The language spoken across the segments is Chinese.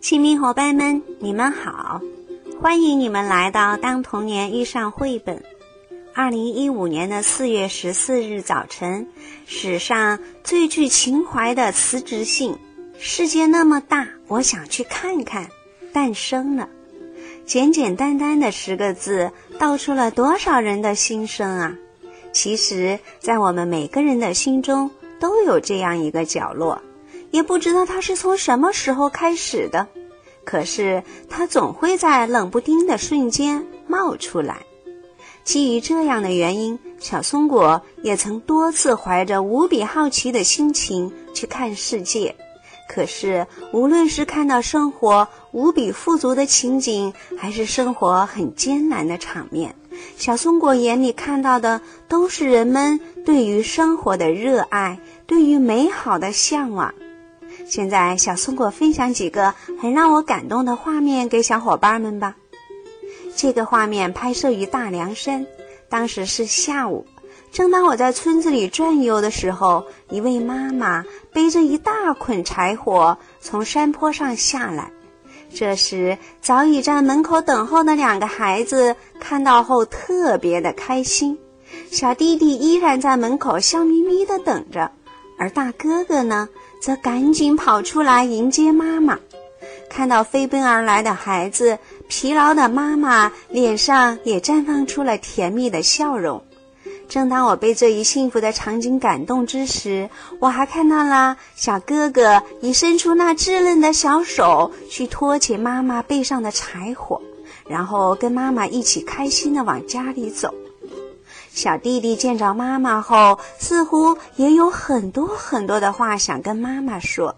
亲密伙伴们，你们好！欢迎你们来到《当童年遇上绘本》。二零一五年的四月十四日早晨，史上最具情怀的辞职信“世界那么大，我想去看看”诞生了。简简单单的十个字，道出了多少人的心声啊！其实，在我们每个人的心中，都有这样一个角落。也不知道它是从什么时候开始的，可是它总会在冷不丁的瞬间冒出来。基于这样的原因，小松果也曾多次怀着无比好奇的心情去看世界。可是，无论是看到生活无比富足的情景，还是生活很艰难的场面，小松果眼里看到的都是人们对于生活的热爱，对于美好的向往。现在，小松果分享几个很让我感动的画面给小伙伴们吧。这个画面拍摄于大凉山，当时是下午。正当我在村子里转悠的时候，一位妈妈背着一大捆柴火从山坡上下来。这时，早已在门口等候的两个孩子看到后特别的开心。小弟弟依然在门口笑眯眯地等着，而大哥哥呢？则赶紧跑出来迎接妈妈，看到飞奔而来的孩子，疲劳的妈妈脸上也绽放出了甜蜜的笑容。正当我被这一幸福的场景感动之时，我还看到了小哥哥已伸出那稚嫩的小手去托起妈妈背上的柴火，然后跟妈妈一起开心地往家里走。小弟弟见着妈妈后，似乎也有很多很多的话想跟妈妈说。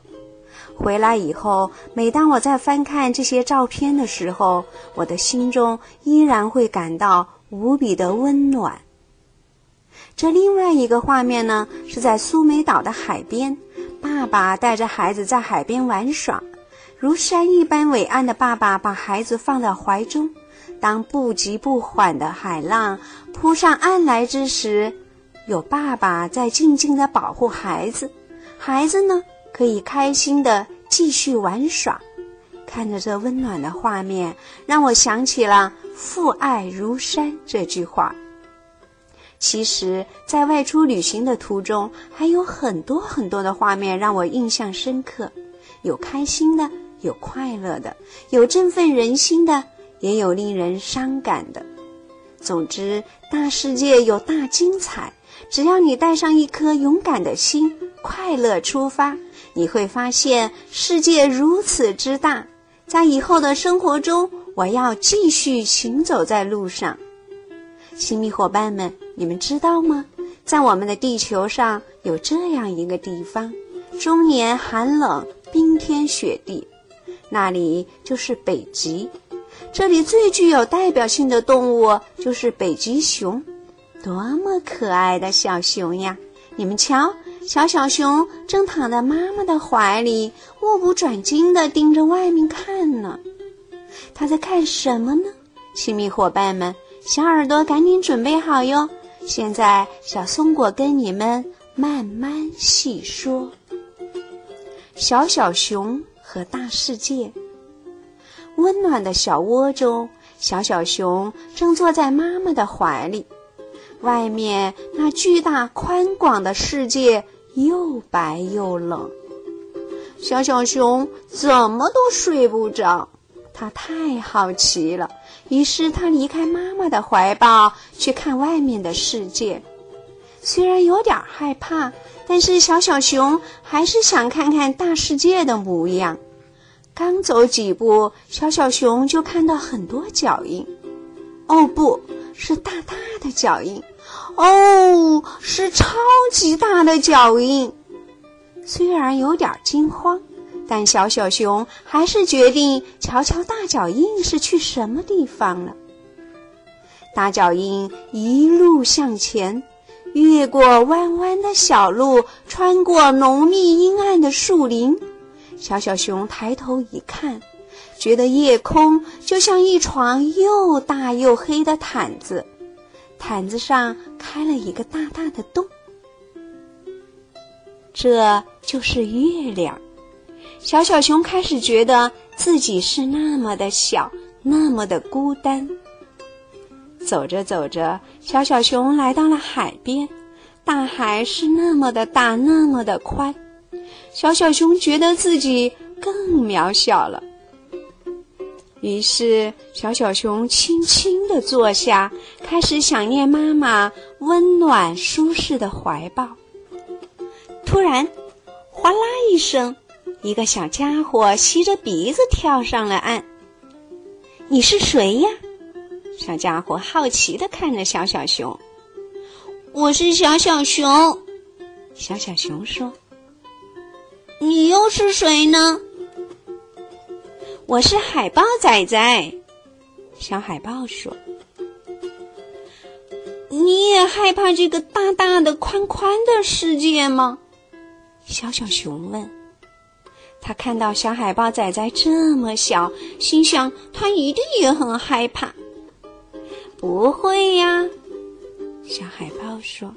回来以后，每当我在翻看这些照片的时候，我的心中依然会感到无比的温暖。这另外一个画面呢，是在苏梅岛的海边，爸爸带着孩子在海边玩耍，如山一般伟岸的爸爸把孩子放在怀中。当不急不缓的海浪扑上岸来之时，有爸爸在静静地保护孩子，孩子呢可以开心地继续玩耍。看着这温暖的画面，让我想起了“父爱如山”这句话。其实，在外出旅行的途中，还有很多很多的画面让我印象深刻，有开心的，有快乐的，有振奋人心的。也有令人伤感的。总之，大世界有大精彩。只要你带上一颗勇敢的心，快乐出发，你会发现世界如此之大。在以后的生活中，我要继续行走在路上。亲密伙伴们，你们知道吗？在我们的地球上有这样一个地方，终年寒冷，冰天雪地，那里就是北极。这里最具有代表性的动物就是北极熊，多么可爱的小熊呀！你们瞧，小小熊正躺在妈妈的怀里，目不转睛地盯着外面看呢。它在看什么呢？亲密伙伴们，小耳朵赶紧准备好哟！现在，小松果跟你们慢慢细说。小小熊和大世界。温暖的小窝中，小小熊正坐在妈妈的怀里。外面那巨大宽广的世界又白又冷，小小熊怎么都睡不着。它太好奇了，于是它离开妈妈的怀抱，去看外面的世界。虽然有点害怕，但是小小熊还是想看看大世界的模样。刚走几步，小小熊就看到很多脚印。哦，不是大大的脚印，哦，是超级大的脚印。虽然有点惊慌，但小小熊还是决定瞧瞧大脚印是去什么地方了。大脚印一路向前，越过弯弯的小路，穿过浓密阴暗的树林。小小熊抬头一看，觉得夜空就像一床又大又黑的毯子，毯子上开了一个大大的洞，这就是月亮。小小熊开始觉得自己是那么的小，那么的孤单。走着走着，小小熊来到了海边，大海是那么的大，那么的宽，小小熊觉得自己更渺小了。于是，小小熊轻轻地坐下，开始想念妈妈温暖舒适的怀抱。突然，哗啦一声，一个小家伙吸着鼻子跳上了岸。“你是谁呀？”小家伙好奇地看着小小熊。“我是小小熊。”小小熊说。“你又是谁呢？”我是海豹仔仔，小海豹说：“你也害怕这个大大的、宽宽的世界吗？”小小熊问。他看到小海豹仔仔这么小，心想他一定也很害怕。不会呀，小海豹说：“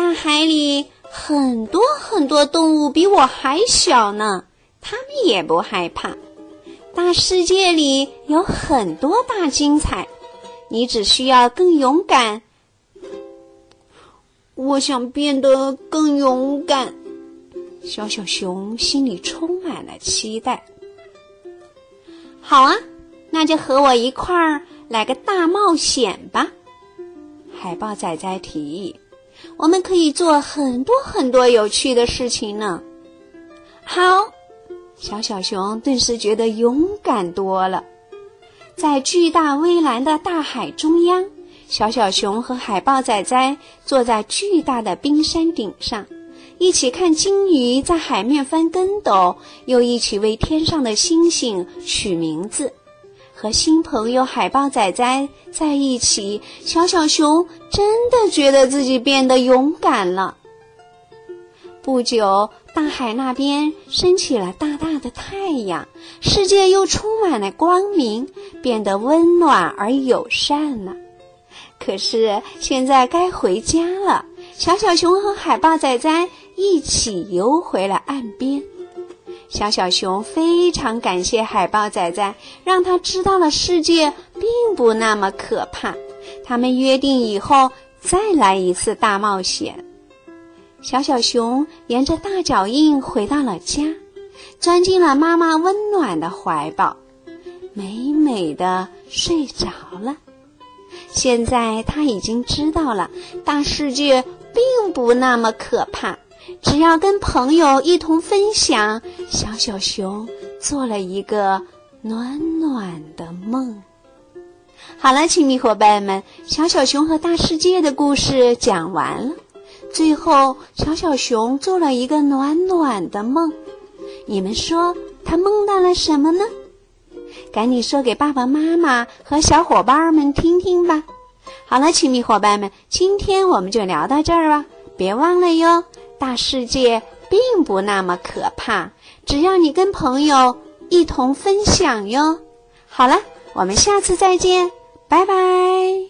大海里很多很多动物比我还小呢，它们也不害怕。”大世界里有很多大精彩，你只需要更勇敢。我想变得更勇敢。小小熊心里充满了期待。好啊，那就和我一块儿来个大冒险吧！海豹仔仔提议：“我们可以做很多很多有趣的事情呢。”好。小小熊顿时觉得勇敢多了。在巨大蔚蓝的大海中央，小小熊和海豹仔仔坐在巨大的冰山顶上，一起看鲸鱼在海面翻跟斗，又一起为天上的星星取名字。和新朋友海豹仔仔在一起，小小熊真的觉得自己变得勇敢了。不久。大海那边升起了大大的太阳，世界又充满了光明，变得温暖而友善了。可是现在该回家了，小小熊和海豹仔仔一起游回了岸边。小小熊非常感谢海豹仔仔，让他知道了世界并不那么可怕。他们约定以后再来一次大冒险。小小熊沿着大脚印回到了家，钻进了妈妈温暖的怀抱，美美的睡着了。现在他已经知道了，大世界并不那么可怕，只要跟朋友一同分享。小小熊做了一个暖暖的梦。好了，亲密伙伴们，小小熊和大世界的故事讲完了。最后，小小熊做了一个暖暖的梦。你们说他梦到了什么呢？赶紧说给爸爸妈妈和小伙伴们听听吧。好了，亲密伙伴们，今天我们就聊到这儿吧。别忘了哟，大世界并不那么可怕，只要你跟朋友一同分享哟。好了，我们下次再见，拜拜。